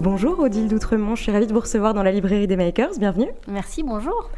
Bonjour Odile Doutremont, je suis ravie de vous recevoir dans la librairie des Makers, bienvenue. Merci, bonjour.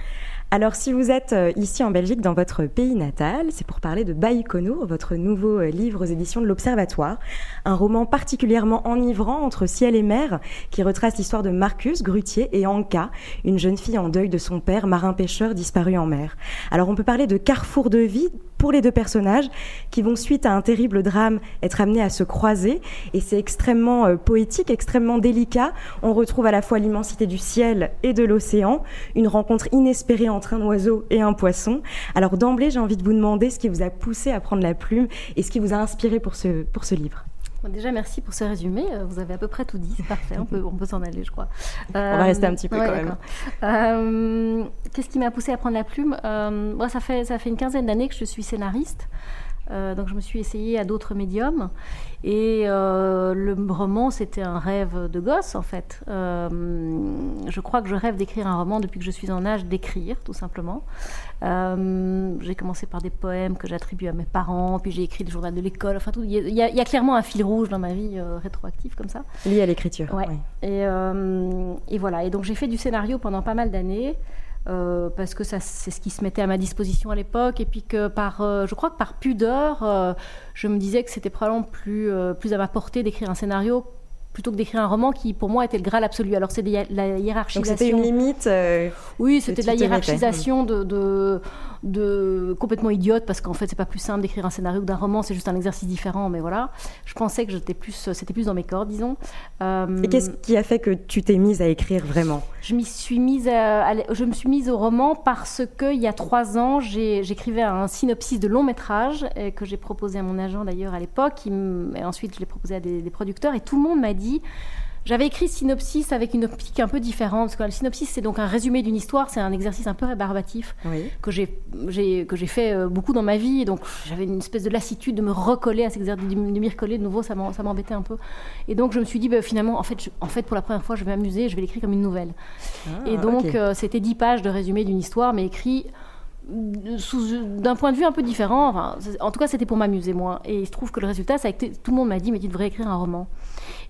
Alors si vous êtes euh, ici en Belgique, dans votre pays natal, c'est pour parler de Baïkonour, votre nouveau euh, livre aux éditions de l'Observatoire, un roman particulièrement enivrant entre ciel et mer qui retrace l'histoire de Marcus, grutier, et Anka, une jeune fille en deuil de son père, marin-pêcheur disparu en mer. Alors on peut parler de carrefour de vie pour les deux personnages qui vont, suite à un terrible drame, être amenés à se croiser. Et c'est extrêmement euh, poétique, extrêmement délicat. On retrouve à la fois l'immensité du ciel et de l'océan, une rencontre inespérée entre un oiseau et un poisson. Alors d'emblée, j'ai envie de vous demander ce qui vous a poussé à prendre la plume et ce qui vous a inspiré pour ce, pour ce livre. Déjà, merci pour ce résumé. Euh, vous avez à peu près tout dit. C'est parfait. On peut, on peut s'en aller, je crois. on va rester un petit peu euh, quand même. Euh, Qu'est-ce qui m'a poussé à prendre la plume? Euh, moi, ça, fait, ça fait une quinzaine d'années que je suis scénariste. Donc je me suis essayée à d'autres médiums. Et euh, le roman, c'était un rêve de gosse, en fait. Euh, je crois que je rêve d'écrire un roman depuis que je suis en âge d'écrire, tout simplement. Euh, j'ai commencé par des poèmes que j'attribue à mes parents, puis j'ai écrit le journal de l'école. Enfin, tout. Il y, a, il y, a clairement un fil rouge dans ma vie rétroactive comme ça. Lié à l'écriture. Ouais. oui. Et, et voilà. Et donc j'ai fait du scénario pendant pas mal d'années. Euh, parce que ça, c'est ce qui se mettait à ma disposition à l'époque, et puis que par, euh, je crois que par pudeur, euh, je me disais que c'était probablement plus, plus à ma portée d'écrire un scénario plutôt que d'écrire un roman qui pour moi était le graal absolu. Alors c'est de la hiérarchisation. Donc c'était une limite. Euh, oui, c'était de la hiérarchisation de, de, de, complètement idiote parce qu'en fait c'est pas plus simple d'écrire un scénario que d'un roman, c'est juste un exercice différent. Mais voilà, je pensais que j'étais plus, c'était plus dans mes cordes, disons. Euh, Et qu'est-ce qui a fait que tu t'es mise à écrire vraiment? Je m'y suis mise, à, à, je me suis mise au roman parce que il y a trois ans j'écrivais un synopsis de long métrage que j'ai proposé à mon agent d'ailleurs à l'époque. Et ensuite je l'ai proposé à des, des producteurs et tout le monde m'a dit j'avais écrit synopsis avec une optique un peu différente, parce que le synopsis, c'est donc un résumé d'une histoire, c'est un exercice un peu rébarbatif oui. que j'ai fait euh, beaucoup dans ma vie, et donc j'avais une espèce de lassitude de me recoller à cet exercice, de m'y recoller de nouveau, ça m'embêtait un peu. Et donc je me suis dit, bah, finalement, en fait, je, en fait, pour la première fois, je vais m'amuser, je vais l'écrire comme une nouvelle. Ah, et donc, okay. euh, c'était dix pages de résumé d'une histoire, mais écrit d'un point de vue un peu différent. Enfin, en tout cas, c'était pour m'amuser, moi. Et il se trouve que le résultat, c'est que tout le monde m'a dit, mais tu devrais écrire un roman.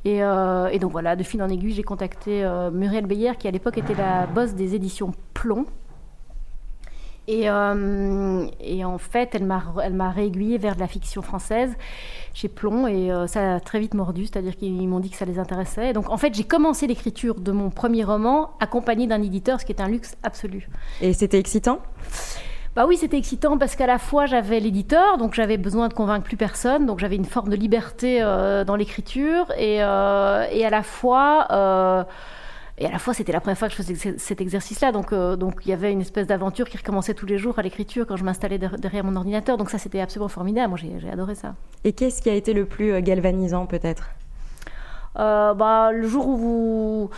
Et, euh, donc voilà, de fil en aiguille, j'ai contacté euh, Muriel Beyer, qui à l'époque était la boss des éditions Plomb. Et, euh, et, en fait, elle m'a réaiguillée vers de la fiction française chez Plomb et euh, ça a très vite mordu, c'est-à-dire qu'ils m'ont dit que ça les intéressait. Et donc en fait, j'ai commencé l'écriture de mon premier roman accompagné d'un éditeur, ce qui est un luxe absolu. Et c'était excitant? Bah oui, c'était excitant parce qu'à la fois j'avais l'éditeur, donc j'avais besoin de convaincre plus personne, donc j'avais une forme de liberté euh, dans l'écriture, et, et, à la fois, et à la fois c'était la première fois que je faisais cet exercice-là, donc euh, donc il y avait une espèce d'aventure qui recommençait tous les jours à l'écriture quand je m'installais derrière mon ordinateur, donc ça c'était absolument formidable. Moi j'ai adoré ça. Et qu'est-ce qui a été le plus euh, galvanisant peut-être? Euh, Bah le jour où vous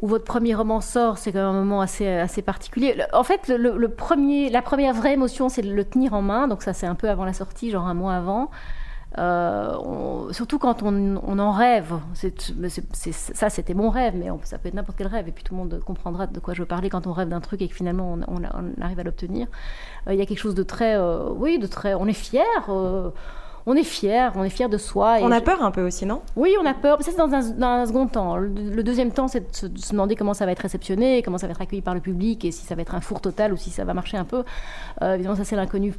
où votre premier roman sort, c'est quand même un moment assez, assez particulier. En fait, le, le premier, la première vraie émotion, c'est de le tenir en main. Donc ça, c'est un peu avant la sortie, genre un mois avant. Euh, surtout quand on, en rêve. Ça, c'était mon rêve, mais ça peut être n'importe quel rêve. Et puis tout le monde comprendra de quoi je veux parler quand on rêve d'un truc et que finalement on, arrive à l'obtenir. Il euh, y a quelque chose de très, euh, oui, de très. On est fier on est fier, on est fier de soi. Et on a peur un peu aussi, non? Oui, on a peur. Ça, c'est dans un, dans un, second temps. Le, le deuxième temps, c'est de se, de se, demander comment ça va être réceptionné, comment ça va être accueilli par le public, et si ça va être un four total ou si ça va marcher un peu. Euh, évidemment, ça, c'est l'inconnu,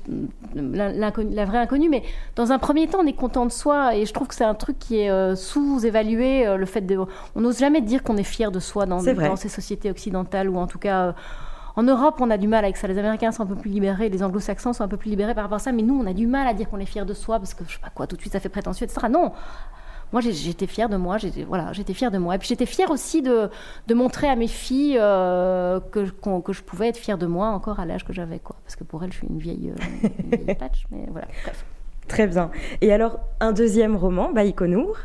la vraie inconnue. Mais dans un premier temps, on est content de soi, et je trouve que c'est un truc qui est euh, sous-évalué. Euh, le fait de, on n'ose jamais dire qu'on est fier de soi dans, dans, ces sociétés occidentales, ou en tout cas. En Europe, on a du mal avec ça. Les Américains sont un peu plus libérés, les Anglo-Saxons sont un peu plus libérés par rapport à ça, mais nous, on a du mal à dire qu'on est fier de soi parce que je sais pas quoi, tout de suite ça fait prétentieux, etc. Non. Moi, j'étais fière de moi, j'étais voilà, j'étais fière de moi. Et puis j'étais fière aussi de, de, montrer à mes filles euh, que, qu que je pouvais être fière de moi encore à l'âge que j'avais, quoi. Parce que pour elles, je suis une vieille, euh, une vieille patch, mais voilà. Bref. Très bien. Et alors, un deuxième roman, Baïkonour.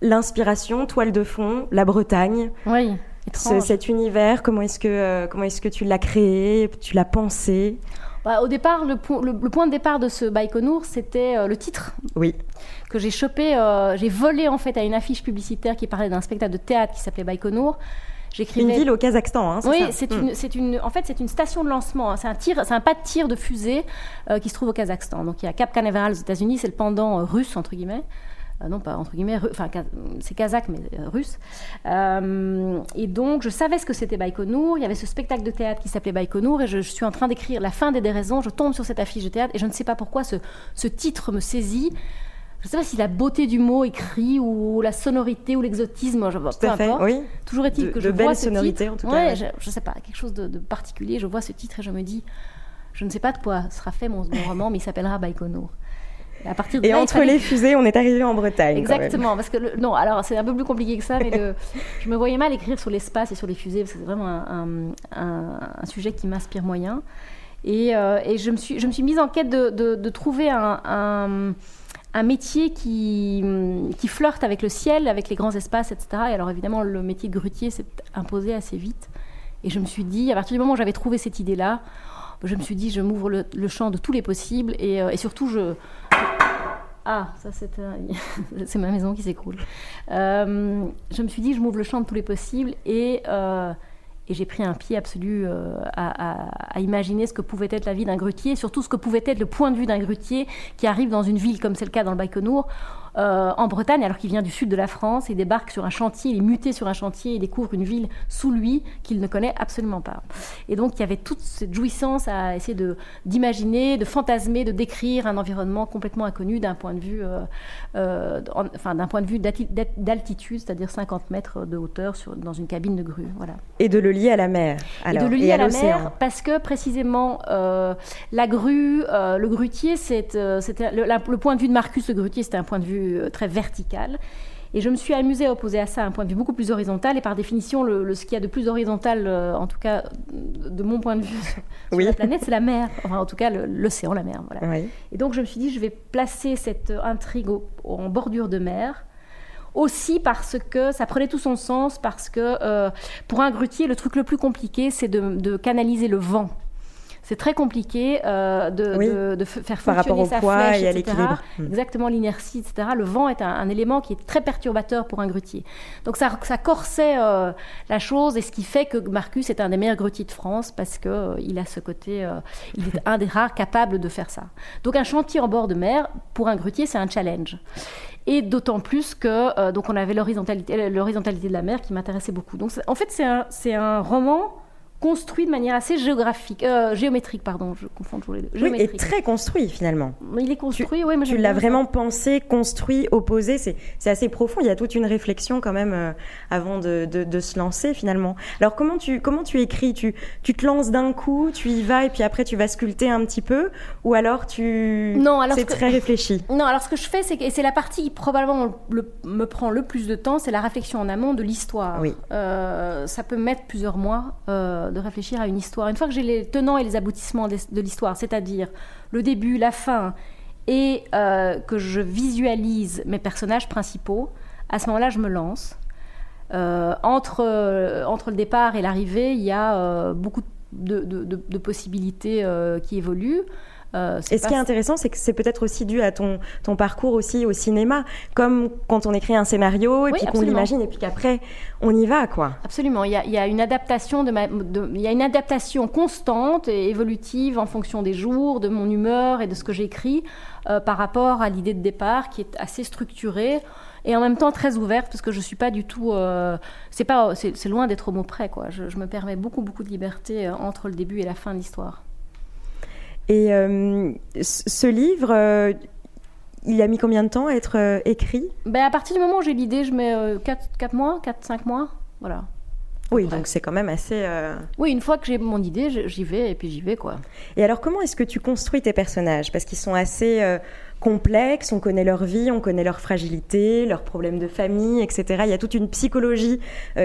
L'inspiration, toile de fond, la Bretagne. Oui. Cet univers, comment est-ce que, comment est-ce que tu l'as créé, tu l'as pensé? Bah, au départ, le, point de départ de ce Baïkonour, c'était le titre. Oui que j'ai chopé, euh, j'ai volé en fait à une affiche publicitaire qui parlait d'un spectacle de théâtre qui s'appelait Baïkonour. Une ville au Kazakhstan, hein, Oui, c'est hmm. une, en fait, c'est une station de lancement. Hein. C'est un tir, c'est un pas de tir de fusée euh, qui se trouve au Kazakhstan. Donc il y a Cap Canaveral aux États-Unis, c'est le pendant euh, russe entre guillemets. Non pas entre guillemets, enfin c'est kazakh mais russe. et donc je savais ce que c'était Baïkonour. Il y avait ce spectacle de théâtre qui s'appelait Baïkonour et je, suis en train d'écrire la fin des déraisons. Je tombe sur cette affiche de théâtre et je ne sais pas pourquoi ce, ce titre me saisit je ne sais pas si la beauté du mot écrit ou la sonorité ou l'exotisme, je vois, peu importe. Oui. Toujours est-il que je vois ce titre. En tout cas, ouais, je, ne sais pas, quelque chose de, particulier. Je vois ce titre et je me dis, je ne sais pas de quoi sera fait mon, roman, mais il s'appellera Baïkonour. Et, à partir de et entre les fusées, on est arrivé en Bretagne. Exactement, parce que non, alors c'est un peu plus compliqué que ça, mais je me voyais mal écrire sur l'espace et sur les fusées, parce que c'est vraiment un, sujet qui m'inspire moyen. Et, euh, et, je, me suis, je me suis mise en quête de, de trouver un un métier qui, qui, flirte avec le ciel, avec les grands espaces, etc. Et alors évidemment, le métier de grutier s'est imposé assez vite. Et je me suis dit, à partir du moment où j'avais trouvé cette idée-là, je me suis dit, je m'ouvre le, champ de tous les possibles. Et, euh, et surtout, je... Ah, ça c'est ma maison qui s'écroule. Euh, je me suis dit, je m'ouvre le champ de tous les possibles. Et... Euh, j'ai pris un pied absolu euh, à, imaginer ce que pouvait être la vie d'un grutier, surtout ce que pouvait être le point de vue d'un grutier qui arrive dans une ville comme c'est le cas dans le Baïkonour, euh, en Bretagne, alors qu'il vient du sud de la France, il débarque sur un chantier, il est muté sur un chantier, il découvre une ville sous lui qu'il ne connaît absolument pas. Et donc il y avait toute cette jouissance à essayer de, d'imaginer, de fantasmer, de décrire un environnement complètement inconnu d'un point de vue, euh, enfin, d'un point de vue d'altitude, c'est-à-dire 50 mètres de hauteur sur, dans une cabine de grue. Voilà. Et de le lier à la mer. Alors, et de le lier à, la mer parce que précisément la grue, le grutier, c'est, le, point de vue de Marcus le grutier, c'était un point de vue euh, très verticale. Et je me suis amusée à opposer à ça un point de vue beaucoup plus horizontal. Et par définition, le, ce qu'il y a de plus horizontal, euh, en tout cas de mon point de vue sur, la planète, c'est la mer. Enfin, en tout cas, l'océan, la mer. Voilà. Et donc, je me suis dit, je vais placer cette intrigue en bordure de mer. Aussi parce que ça prenait tout son sens, parce que euh, pour un grutier, le truc le plus compliqué, c'est de canaliser le vent c'est très compliqué euh, de, de, faire fonctionner Par rapport au sa poids flèche, et à l'équilibre. Hmm. Exactement, l'inertie, etc. Le vent est un, élément qui est très perturbateur pour un grutier. Donc ça, ça corsait euh, la chose et ce qui fait que Marcus est un des meilleurs grutiers de France parce qu'il euh, il a ce côté, il est un des rares capables de faire ça. Donc un chantier en bord de mer, pour un grutier, c'est un challenge. Et d'autant plus que donc on avait l'horizontalité, de la mer qui m'intéressait beaucoup. Donc en fait c'est un, c'est un roman construit de manière assez géographique, euh, géométrique, pardon, je confonds toujours les deux. Oui, et très construit finalement. Il est construit, oui. tu l'as vraiment pensé, construit, opposé, c'est assez profond. Il y a toute une réflexion quand même euh, avant de, de, se lancer finalement. Alors comment tu, comment tu écris? Tu, tu te lances d'un coup, tu y vas et puis après tu vas sculpter un petit peu? Ou alors tu... Non, alors c'est très réfléchi? Non, alors ce que je fais, c'est que c'est la partie qui probablement me prend le plus de temps, c'est la réflexion en amont de l'histoire. Oui. Euh, ça peut mettre plusieurs mois de réfléchir à une histoire. Une fois que j'ai les tenants et les aboutissements de l'histoire, c'est-à-dire le début, la fin, et euh, que je visualise mes personnages principaux, à ce moment-là, je me lance. Euh, entre, euh, entre le départ et l'arrivée, il y a beaucoup de, de possibilités qui évoluent. Euh, et ce qui est intéressant, c'est que c'est peut-être aussi dû à ton, ton parcours aussi au cinéma, comme quand on écrit un scénario et puis qu'on l'imagine et puis qu'après on y va, quoi. Absolument. Il y a, il y a une adaptation de, il y a une adaptation constante et évolutive en fonction des jours, de mon humeur et de ce que j'écris euh, par rapport à l'idée de départ qui est assez structurée et en même temps très ouverte parce que je suis pas du tout euh, c'est pas c'est loin d'être au mot près quoi je, je, me permets beaucoup beaucoup de liberté entre le début et la fin de l'histoire et euh, ce livre, euh, il a mis combien de temps à être euh, écrit? Ben, À partir du moment où j'ai l'idée, je mets 4, mois, 4-5 mois. Voilà. Oui, donc c'est quand même assez. Oui, une fois que j'ai mon idée, j'y vais et puis j'y vais quoi. Et alors, comment est-ce que tu construis tes personnages? Parce qu'ils sont assez complexes, on connaît leur vie, on connaît leur fragilité, leurs problèmes de famille, etc. Il y a toute une psychologie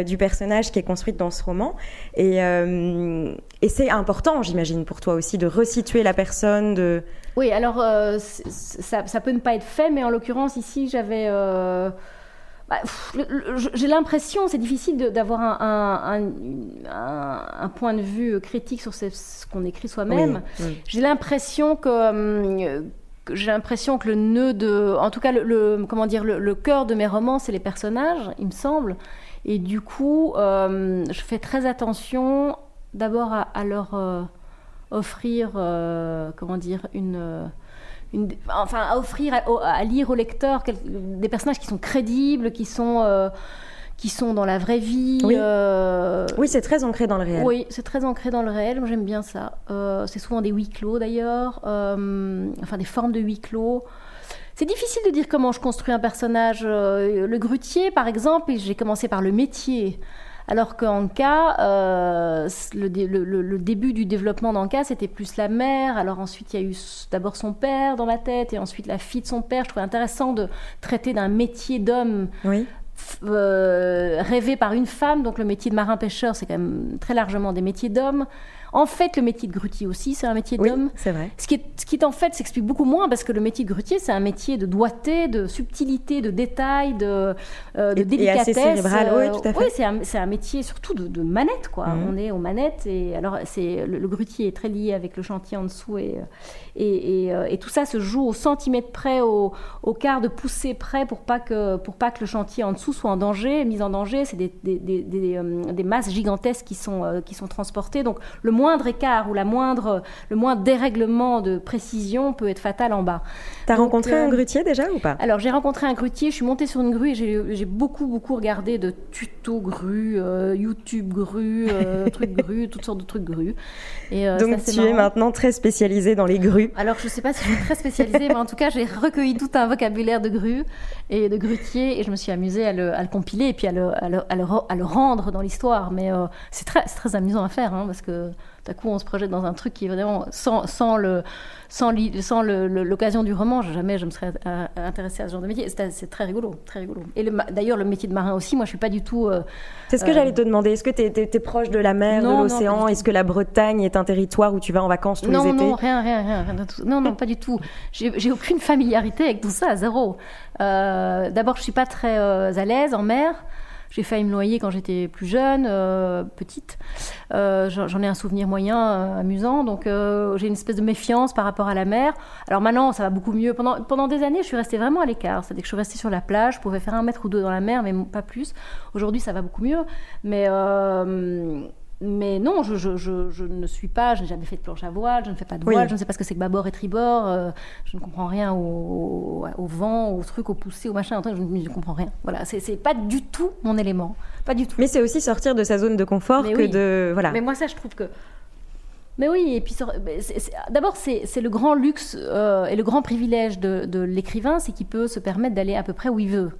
du personnage qui est construite dans ce roman. Et, et c'est important, j'imagine, pour toi aussi, de resituer la personne, de... Oui, alors ça, ça, peut ne pas être fait, mais en l'occurrence, ici, j'avais... Bah, j'ai l'impression, c'est difficile d'avoir un, un, point de vue critique sur ce, qu'on écrit soi-même. J'ai l'impression que, euh, j'ai l'impression que le nœud de, en tout cas le, comment dire, le, cœur de mes romans, c'est les personnages, il me semble. Et du coup, euh, je fais très attention d'abord à, leur euh, offrir, comment dire, une enfin, à offrir, à, lire au lecteur des personnages qui sont crédibles, qui sont, euh, qui sont dans la vraie vie. Oui, euh, oui c'est très ancré dans le réel. Oui, c'est très ancré dans le réel. Moi, j'aime bien ça. Euh, c'est souvent des huis clos, d'ailleurs, enfin des formes de huis clos. C'est difficile de dire comment je construis un personnage. le grutier, par exemple, j'ai commencé par le métier. Alors qu'Anka, euh, le, le, début du développement d'Anka, c'était plus la mère. Alors ensuite, il y a eu d'abord son père dans ma tête et ensuite la fille de son père. Je trouvais intéressant de traiter d'un métier d'homme. Euh, rêvé par une femme, donc le métier de marin-pêcheur, c'est quand même très largement des métiers d'hommes. En fait, le métier de grutier aussi, c'est un métier d'homme. c'est vrai. Ce qui, est, ce qui en fait s'explique beaucoup moins parce que le métier de grutier, c'est un métier de doigté, de subtilité, de détail, de, euh, de délicatesse. Et assez cérébral, oui, tout à fait. Oui, c'est un, métier surtout de, manette, quoi. Mhm. On est aux manettes et alors c'est le, grutier est très lié avec le chantier en dessous et, et, euh, et, tout ça se joue au centimètre près, au, au, quart de poussée près pour pas que pour pas que le chantier en dessous soit en danger, mis en danger. C'est des, des, des, des, euh, masses gigantesques qui sont qui sont transportées. Donc le moindre écart ou la moindre, le moindre dérèglement de précision peut être fatal en bas. Tu as rencontré un euh, grutier déjà ou pas? Alors j'ai rencontré un grutier, je suis montée sur une grue et j'ai beaucoup beaucoup regardé de tutos grue, euh, YouTube grue, euh, trucs grue, toutes sortes de trucs grue. Et, Donc tu es maintenant très spécialisée dans les grues. Alors je ne sais pas si je suis très spécialisée, mais en tout cas j'ai recueilli tout un vocabulaire de grue et de grutier et je me suis amusée à le, compiler et puis à le, à le, rendre dans l'histoire. Mais c'est très, très amusant à faire hein, parce que à coup on se projette dans un truc qui est vraiment sans, sans le sans l'occasion du roman, jamais je me serais euh, intéressée à ce genre de métier. C'est très rigolo, très rigolo. Et d'ailleurs, le métier de marin aussi, moi, je suis pas du tout. Euh, c'est ce que j'allais te demander. Est-ce que tu es, proche de la mer, de l'océan? Est-ce que la Bretagne est un territoire où tu vas en vacances tous les étés? Non, rien, rien, rien, rien Non, non, pas du tout. J'ai aucune familiarité avec tout ça, zéro. Euh, d'abord, je suis pas très à l'aise en mer. J'ai failli me noyer quand j'étais plus jeune, euh, petite. Euh, j'en ai un souvenir moyen, euh, amusant. Donc j'ai une espèce de méfiance par rapport à la mer. Alors maintenant, ça va beaucoup mieux. Pendant, pendant des années, je suis restée vraiment à l'écart. C'est-à-dire que je suis restée sur la plage, je pouvais faire un mètre ou deux dans la mer, mais pas plus. Aujourd'hui, ça va beaucoup mieux. Mais mais non, je, je, je, ne suis pas, je n'ai jamais fait de planche à voile, je ne fais pas de voile, je ne sais pas ce que c'est que bâbord et tribord, euh, je ne comprends rien au, au, vent, au truc, au poussé, au machin, je ne comprends rien. Voilà, c'est pas du tout mon élément, pas du tout. Mais c'est aussi sortir de sa zone de confort que de... Voilà. Mais moi ça, je trouve que... Mais oui, et puis d'abord, c'est le grand luxe euh, et le grand privilège de, de l'écrivain, c'est qu'il peut se permettre d'aller à peu près où il veut.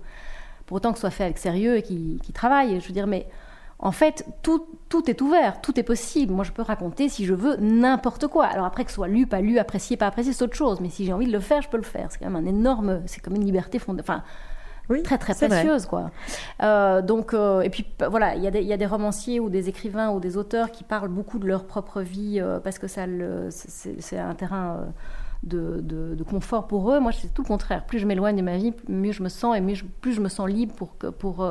Pour autant que ce soit fait avec sérieux et qu'il travaille. Je veux dire, mais en fait, tout, tout, est ouvert, tout est possible. Moi, je peux raconter, si je veux, n'importe quoi. Alors après, que ce soit lu, pas lu, apprécié, pas apprécié, c'est autre chose. Mais si j'ai envie de le faire, je peux le faire. C'est quand même un énorme... C'est comme une liberté fondée... Enfin, oui, très très précieuse quoi. Euh, donc euh, et puis voilà, il y, a des romanciers ou des écrivains ou des auteurs qui parlent beaucoup de leur propre vie euh, parce que ça c'est un terrain de, de, confort pour eux. Moi c'est tout le contraire. Plus je m'éloigne de ma vie, mieux je me sens et mieux plus je me sens libre pour pour pour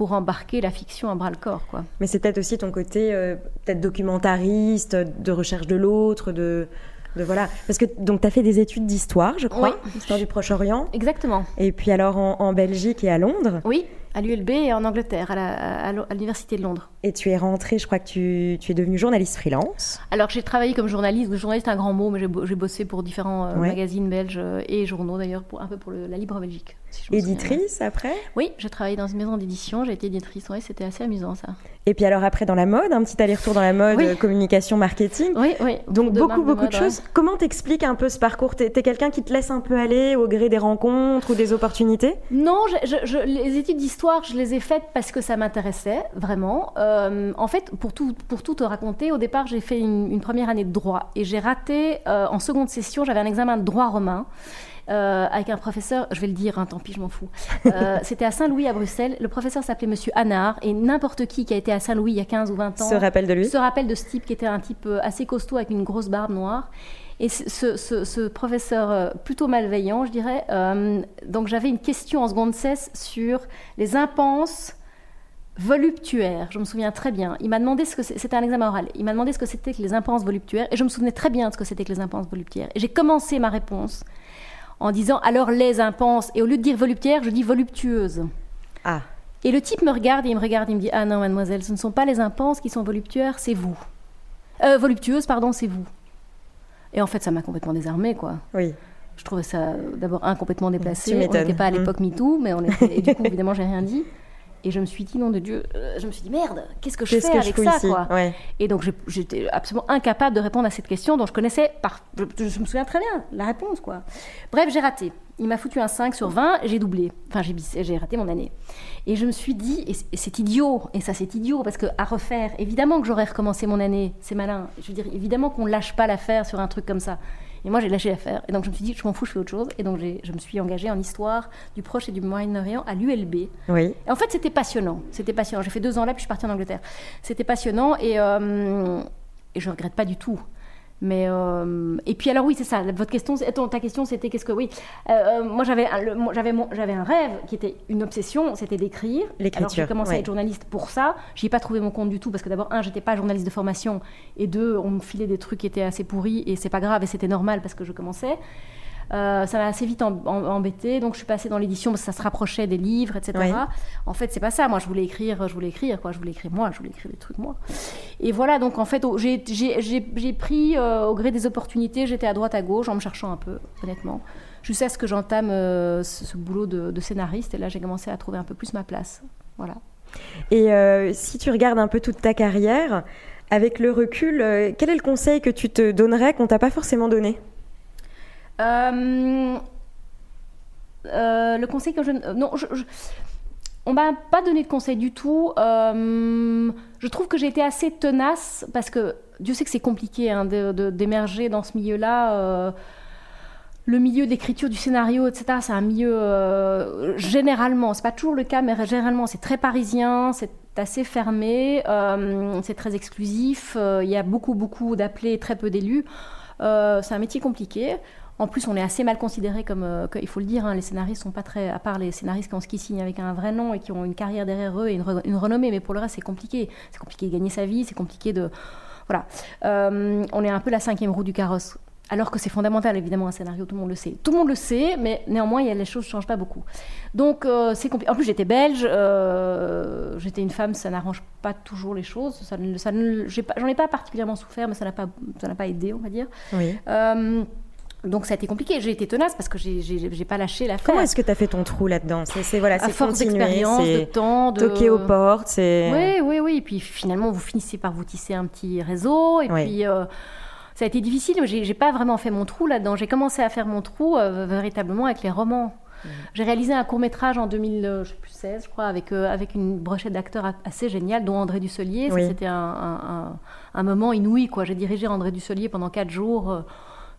embarquer la fiction à bras le corps. Quoi. Mais c'est peut-être aussi ton côté euh, peut-être documentariste, de recherche de l'autre, de, de, voilà. Parce que donc tu as fait des études d'histoire, je crois, histoire du Proche-Orient. Exactement. Et puis alors en, en Belgique et à Londres. Oui à l'ULB et en Angleterre, à l'Université de Londres. Et tu es rentrée, je crois que tu, tu es devenue journaliste freelance. Alors j'ai travaillé comme journaliste, journaliste est un grand mot, mais j'ai bossé pour différents euh, magazines belges euh, et journaux d'ailleurs, un peu pour la Libre Belgique. éditrice après? Oui, j'ai travaillé dans une maison d'édition, j'ai été éditrice, ouais, c'était assez amusant ça. Et puis alors après dans la mode, un petit aller-retour dans la mode, communication, marketing. Oui, oui. Donc beaucoup, beaucoup de, choses. Comment t'expliques un peu ce parcours? T'es es, quelqu'un qui te laisse un peu aller au gré des rencontres ou des opportunités? Non, je, les études d'histoire je les ai faites parce que ça m'intéressait vraiment. Euh, en fait, pour tout, pour tout te raconter, au départ, j'ai fait une, première année de droit et j'ai raté euh, en seconde session, j'avais un examen de droit romain. avec un professeur, je vais le dire, hein, tant pis, je m'en fous. C'était à Saint-Louis, à Bruxelles. Le professeur s'appelait Monsieur Anard, et n'importe qui qui a été à Saint-Louis il y a 15 ou 20 ans se rappelle de lui. Se rappelle de ce type qui était un type assez costaud avec une grosse barbe noire. Et ce, professeur plutôt malveillant, je dirais, donc j'avais une question en seconde cesse sur les impenses voluptuaire. Je me souviens très bien. Il m'a demandé ce que c'était un examen oral. Il m'a demandé ce que c'était que les impenses voluptuaires et je me souvenais très bien de ce que c'était que les impenses voluptuaires. Et j'ai commencé ma réponse en disant alors les impenses et au lieu de dire voluptuaire, je dis voluptueuse. Ah. Et le type me regarde et il me regarde, il me dit ah non mademoiselle, ce ne sont pas les impenses qui sont voluptuaires, c'est vous. Euh, voluptueuse, pardon, c'est vous. Et en fait, ça m'a complètement désarmée, quoi. Oui. Je trouvais ça d'abord incomplètement déplacé. On n'était pas à l'époque mmh. MeToo, mais on était, et du coup, évidemment, j'ai rien dit. Et je me suis dit, nom de Dieu, euh, je me suis dit, merde, qu'est-ce que je fais avec ça quoi? Et donc j'étais absolument incapable de répondre à cette question dont je connaissais, par, je, me souviens très bien la réponse. quoi. Bref, j'ai raté. Il m'a foutu un 5 sur 20, j'ai doublé. Enfin, j'ai raté mon année. Et je me suis dit, et c'est idiot, et ça c'est idiot, parce que à refaire, évidemment que j'aurais recommencé mon année, c'est malin. Je veux dire, évidemment qu'on lâche pas l'affaire sur un truc comme ça. Et moi, j'ai lâché l'affaire. Et donc, je me suis dit, je m'en fous, je fais autre chose. Et donc, je me suis engagée en histoire du Proche et du Moyen-Orient à l'ULB. Oui. Et en fait, c'était passionnant. C'était passionnant. J'ai fait deux ans là, puis je suis partie en Angleterre. C'était passionnant et, euh, et je regrette pas du tout. Mais euh, et puis alors oui c'est ça. Votre question, ta question c'était qu'est-ce que oui. Euh, euh, moi j'avais j'avais j'avais un rêve qui était une obsession, c'était d'écrire. L'écriture. Alors j'ai commencé à être journaliste pour ça. J'y ai pas trouvé mon compte du tout parce que d'abord un j'étais pas journaliste de formation et deux on me filait des trucs qui étaient assez pourris et c'est pas grave et c'était normal parce que je commençais. Euh, ça m'a assez vite embêté, donc je suis passée dans l'édition parce que ça se rapprochait des livres, etc. En fait, c'est pas ça. Moi, je voulais écrire, je voulais écrire, quoi. Je voulais écrire moi, je voulais écrire des trucs moi. Et voilà, donc en fait, j'ai pris euh, au gré des opportunités, j'étais à droite, à gauche, en me cherchant un peu, honnêtement, jusqu'à ce que j'entame euh, ce, boulot de, de, scénariste. Et là, j'ai commencé à trouver un peu plus ma place. Voilà. Et si tu regardes un peu toute ta carrière, avec le recul, quel est le conseil que tu te donnerais qu'on t'a pas forcément donné? Euh, euh, le conseil que je. Non, je, on m'a pas donné de conseil du tout. Euh, je trouve que j'ai été assez tenace parce que Dieu sait que c'est compliqué hein, d'émerger dans ce milieu-là. le milieu d'écriture du scénario, etc., c'est un milieu généralement, c'est pas toujours le cas, mais généralement c'est très parisien, c'est assez fermé, c'est très exclusif. Il y a beaucoup, beaucoup d'appelés, très peu d'élus. c'est un métier compliqué. En plus, on est assez mal considéré comme, euh, il faut le dire, hein, les scénaristes sont pas très, à part les scénaristes qui, ont, qui signent avec un vrai nom et qui ont une carrière derrière eux et une, renommée, mais pour le reste, c'est compliqué. C'est compliqué de gagner sa vie, c'est compliqué de. Voilà. Euh, on est un peu la cinquième roue du carrosse. Alors que c'est fondamental, évidemment, un scénario, tout le monde le sait. Tout le monde le sait, mais néanmoins, il y a, les choses ne changent pas beaucoup. Donc, euh, c'est compliqué. En plus, j'étais belge, j'étais une femme, ça n'arrange pas toujours les choses. Ça, ça J'en ai, pas particulièrement souffert, mais ça n'a pas, pas aidé, on va dire. Oui. Donc ça a été compliqué. J'ai été tenace parce que j'ai pas lâché l'affaire. Comment est-ce que tu as fait ton trou là-dedans? C'est voilà, c'est d'expérience, de temps, de toquer aux portes. C'est oui, oui, oui. Et puis finalement, vous finissez par vous tisser un petit réseau. Et puis euh, ça a été difficile. J'ai pas vraiment fait mon trou là-dedans. J'ai commencé à faire mon trou euh, véritablement avec les romans. Mmh. J'ai réalisé un court métrage en 2016, je crois, avec, euh, avec une brochette d'acteurs assez géniale, dont André Dusselier. C'était un, un, un, moment inouï. J'ai dirigé André Dusselier pendant quatre jours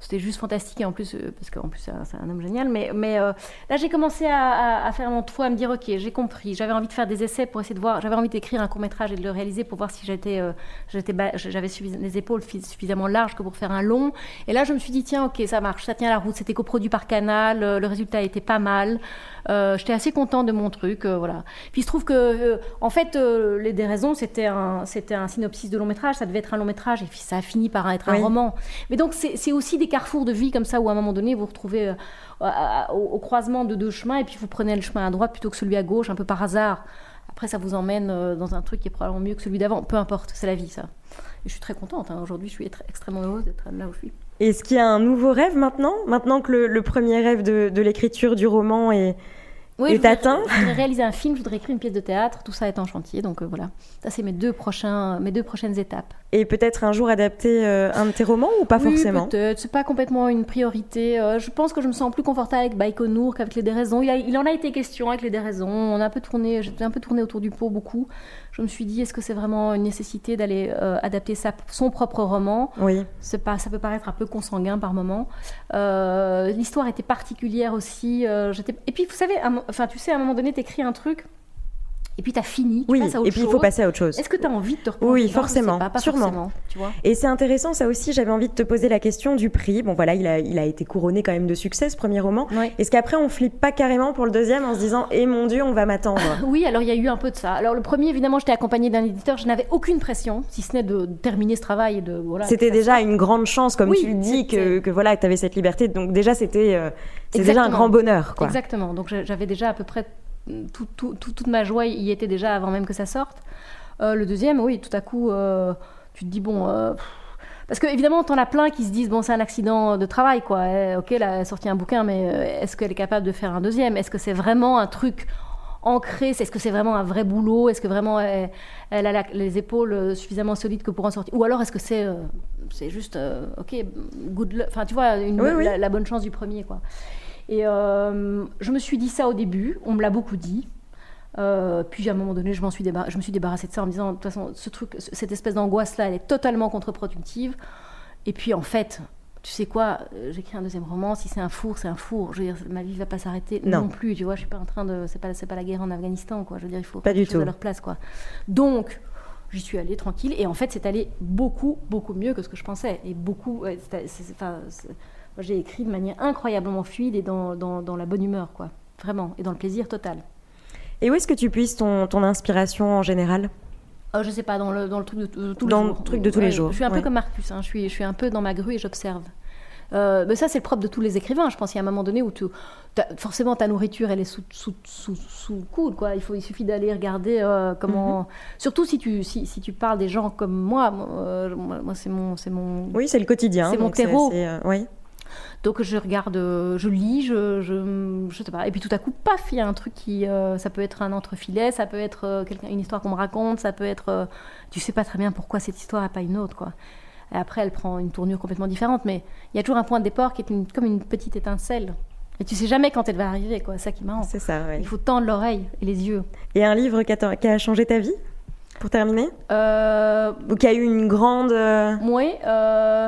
c'était juste fantastique et en plus euh, parce qu'en plus c'est un, homme génial. Mais mais euh, là j'ai commencé à, faire mon trou à me dire ok j'ai compris. J'avais envie de faire des essais pour essayer de voir j'avais envie d'écrire un court métrage et de le réaliser pour voir si j'étais euh, j'étais j'avais les épaules suffisamment larges que pour faire un long. Et là je me suis dit tiens ok ça marche ça tient la route c'était coproduit par Canal le résultat était pas mal. J'étais assez content de mon truc voilà. Puis il se trouve que en fait les des raisons c'était un c'était un synopsis de long métrage ça devait être un long métrage et puis ça a fini par être un roman. Mais donc c'est aussi des carrefour de vie comme ça où à un moment donné vous vous retrouvez euh, au, croisement de deux chemins et puis vous prenez le chemin à droite plutôt que celui à gauche un peu par hasard. Après ça vous emmène euh, dans un truc qui est probablement mieux que celui d'avant. Peu importe, c'est la vie ça. Et je suis très contente. Hein. Aujourd'hui je suis extrêmement heureuse d'être là où je suis. Est-ce qu'il y a un nouveau rêve maintenant? Maintenant que le, premier rêve de, l'écriture du roman est, Oui, et je voudrais- t'atteins Je voudrais réaliser un film, je voudrais écrire une pièce de théâtre, tout ça est en chantier. Donc euh, voilà, ça c'est mes deux prochains, mes deux prochaines étapes. Et peut-être un jour adapter euh, un de tes romans ou pas oui, forcément? peut-être. C'est pas complètement une priorité. Euh, je pense que je me sens plus confortable avec Baïkonour qu'avec les déraisons. Il, a- il en a été question avec les déraisons. On a un peu tourné, j'ai un peu tourné autour du pot beaucoup. Je me suis dit, est-ce que c'est vraiment une nécessité d'aller adapter sa- son propre roman? Oui. c'est pas, ça peut paraître un peu consanguin par moment. L'histoire était particulière aussi. j'étais- et puis, vous savez, un enfin, tu sais, à un moment donné, t'écris un truc, et puis fini. Tu Oui, passes à autre et puis il faut passer à autre chose. Est-ce que tu as envie de te replonger Oui, forcément, pas, pas sûrement. forcément, tu vois. Et c'est intéressant, ça aussi, j'avais envie de te poser la question du prix. Bon, voilà, il a, il a été couronné quand même de succès, ce premier roman. Ouais. Est-ce qu'après, on flippe pas carrément pour le deuxième en se disant, eh mon Dieu, on va m'attendre Oui, alors il y a eu un peu de ça. Alors le premier, évidemment, j'étais accompagnée d'un éditeur, je n'avais aucune pression, si ce n'est de terminer ce travail et de voilà. C'était déjà une grande chance, comme Oui, tu le dis, que, voilà, tu avais cette liberté. Donc déjà, c'était euh, c'est déjà un grand bonheur. Quoi. Exactement. Donc j'a- j'avais déjà à peu près tout- tout- tout- toute ma joie y était déjà avant même que ça sorte. Euh, le deuxième, oui, tout à coup, euh, tu te dis bon. euh, parce que évidemment, t'en as plein qui se disent bon, c'est un accident de travail, quoi. Eh, ok, elle a sorti un bouquin, mais est-ce qu'elle est capable de faire un deuxième? Est-ce que c'est vraiment un truc ancré? Est-ce que c'est vraiment un vrai boulot? Est-ce que vraiment elle, elle a la- les épaules suffisamment solides que pour en sortir? Ou alors est-ce que c'est euh, c'est juste euh, ok, good luck Enfin, tu vois, une- Oui, oui. La, la bonne chance du premier, quoi. Et euh, je me suis dit ça au début, on me l'a beaucoup dit. Euh, puis à un moment donné, je, suis je me suis débarrassée de ça en me disant, de toute façon, ce truc, ce- cette espèce d'angoisse-là, elle est totalement contre-productive. Et puis en fait, tu sais quoi, euh, j'écris un deuxième roman, si c'est un four, c'est un four. Je veux dire, ma vie va pas s'arrêter Non. non. plus, tu vois, je suis pas en train de... C'est pas, c'est pas la guerre en Afghanistan, quoi. Je veux dire, il faut Pas du tout. à leur place, quoi. Donc, j'y suis allée tranquille. Et en fait, c'est allé beaucoup, beaucoup mieux que ce que je pensais. Et beaucoup... c'est- c'est- enfin, c'est- j'ai écrit de manière incroyablement fluide et dans, dans, dans la bonne humeur, quoi. Vraiment. Et dans le plaisir total. Et où est-ce que tu puisses ton, ton inspiration en général? Oh, je sais pas, dans le, dans le truc de, de tous Dans les le jours. truc de tous les jours, Je suis un ouais. peu comme Marcus, hein, je, suis, je suis un peu dans ma grue et j'observe. Euh, mais ça, c'est le propre de tous les écrivains. Je pense qu'il y a un moment donné où tu, forcément ta nourriture, elle est sous, sous, sous, sous coude. Quoi. Il, faut, il suffit d'aller regarder euh, comment. Mhm. Surtout si tu, si, si tu parles des gens comme moi. Moi, euh, c'est mon, mon, Oui, c'est le quotidien. C'est mon terreau. euh, oui. Donc je regarde, euh, je lis, je, je, je sais pas. Et puis tout à coup, paf, il y a un truc qui, euh, ça peut être un entrefilet, ça peut être euh, une histoire qu'on me raconte, ça peut être, euh, tu sais pas très bien pourquoi cette histoire et pas une autre, quoi. Et après, elle prend une tournure complètement différente, mais il y a toujours un point de départ qui est une- comme une petite étincelle. Et tu sais jamais quand elle va arriver, quoi. C'est ça qui est marrant. C'est ça, oui. Il faut tendre l'oreille et les yeux. Et un livre qui a, t- qui a changé ta vie Pour terminer? Euh, Ou qui a eu une grande. Oui, euh,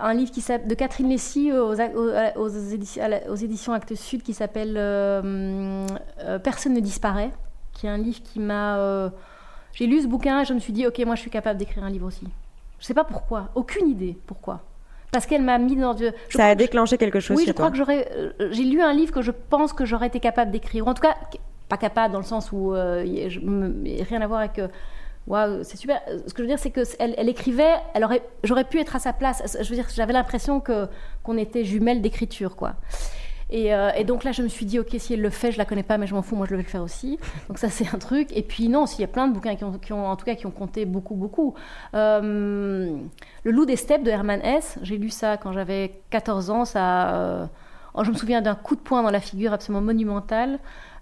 un livre qui de Catherine Lessy aux, aux- aux éditions, aux Actes Sud qui s'appelle euh, euh, Personne ne disparaît, qui est un livre qui m'a. euh, J'ai lu ce bouquin et je me suis dit, ok, moi je suis capable d'écrire un livre aussi. Je sais pas pourquoi, aucune idée pourquoi. Parce qu'elle m'a mis dans. je Ça a que déclenché quelque chose oui, je crois toi. que j'aurais. J'ai lu un livre que je pense que j'aurais été capable d'écrire. En tout cas, pas capable dans le sens où y- je me- rien à voir avec. Euh, Waouh, c'est super. Euh, Ce que je veux dire, c'est que elle, elle écrivait. Elle j'aurais pu être à sa place. Je veux dire, j'avais l'impression que qu'on était jumelles d'écriture, quoi. Et, euh, et donc là, je me suis dit, ok, si elle le fait, je la connais pas, mais je m'en fous, moi je vais le faire aussi. Donc ça, c'est un truc. Et puis non, s'il y a plein de bouquins qui ont, en tout cas, qui ont compté beaucoup, beaucoup. Euh, le Loup des steppes de Herman Hesse, j'ai lu ça quand j'avais 14 ans. Ça, euh, oh, je me souviens d'un coup de poing dans la figure absolument monumental.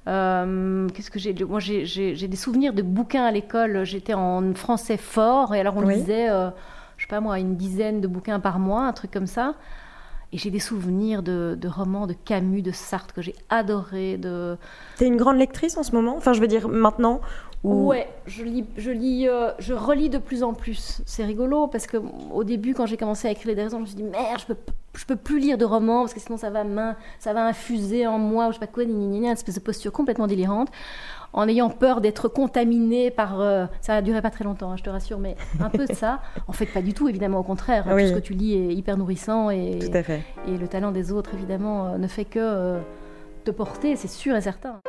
Euh, Qu'est-ce que j'ai Moi, j'ai- des souvenirs de bouquins à l'école. J'étais en français fort, et alors on Oui. lisait, euh, je sais pas moi, une dizaine de bouquins par mois, un truc comme ça. Et j'ai des souvenirs de, de romans de Camus, de Sartre que j'ai adoré. De... T'es une grande lectrice en ce moment? Enfin, je veux dire maintenant ou... Ouais, je lis, je lis, euh, je relis de plus en plus. C'est rigolo parce que au début, quand j'ai commencé à écrire les déraisons, je me suis dit merde, je peux, je peux plus lire de romans parce que sinon ça va m'in- ça va infuser en moi ou je sais pas quoi, gna, gna, gna, une espèce de posture complètement délirante. En ayant peur d'être contaminée par. euh, ça a duré pas très longtemps, hein, je te rassure, mais un peu de ça. En fait, pas du tout, évidemment, au contraire. Oui. Tout ce que tu lis est hyper nourrissant et, Tout à fait. et le talent des autres, évidemment, euh, ne fait que euh, te porter, c'est sûr et certain.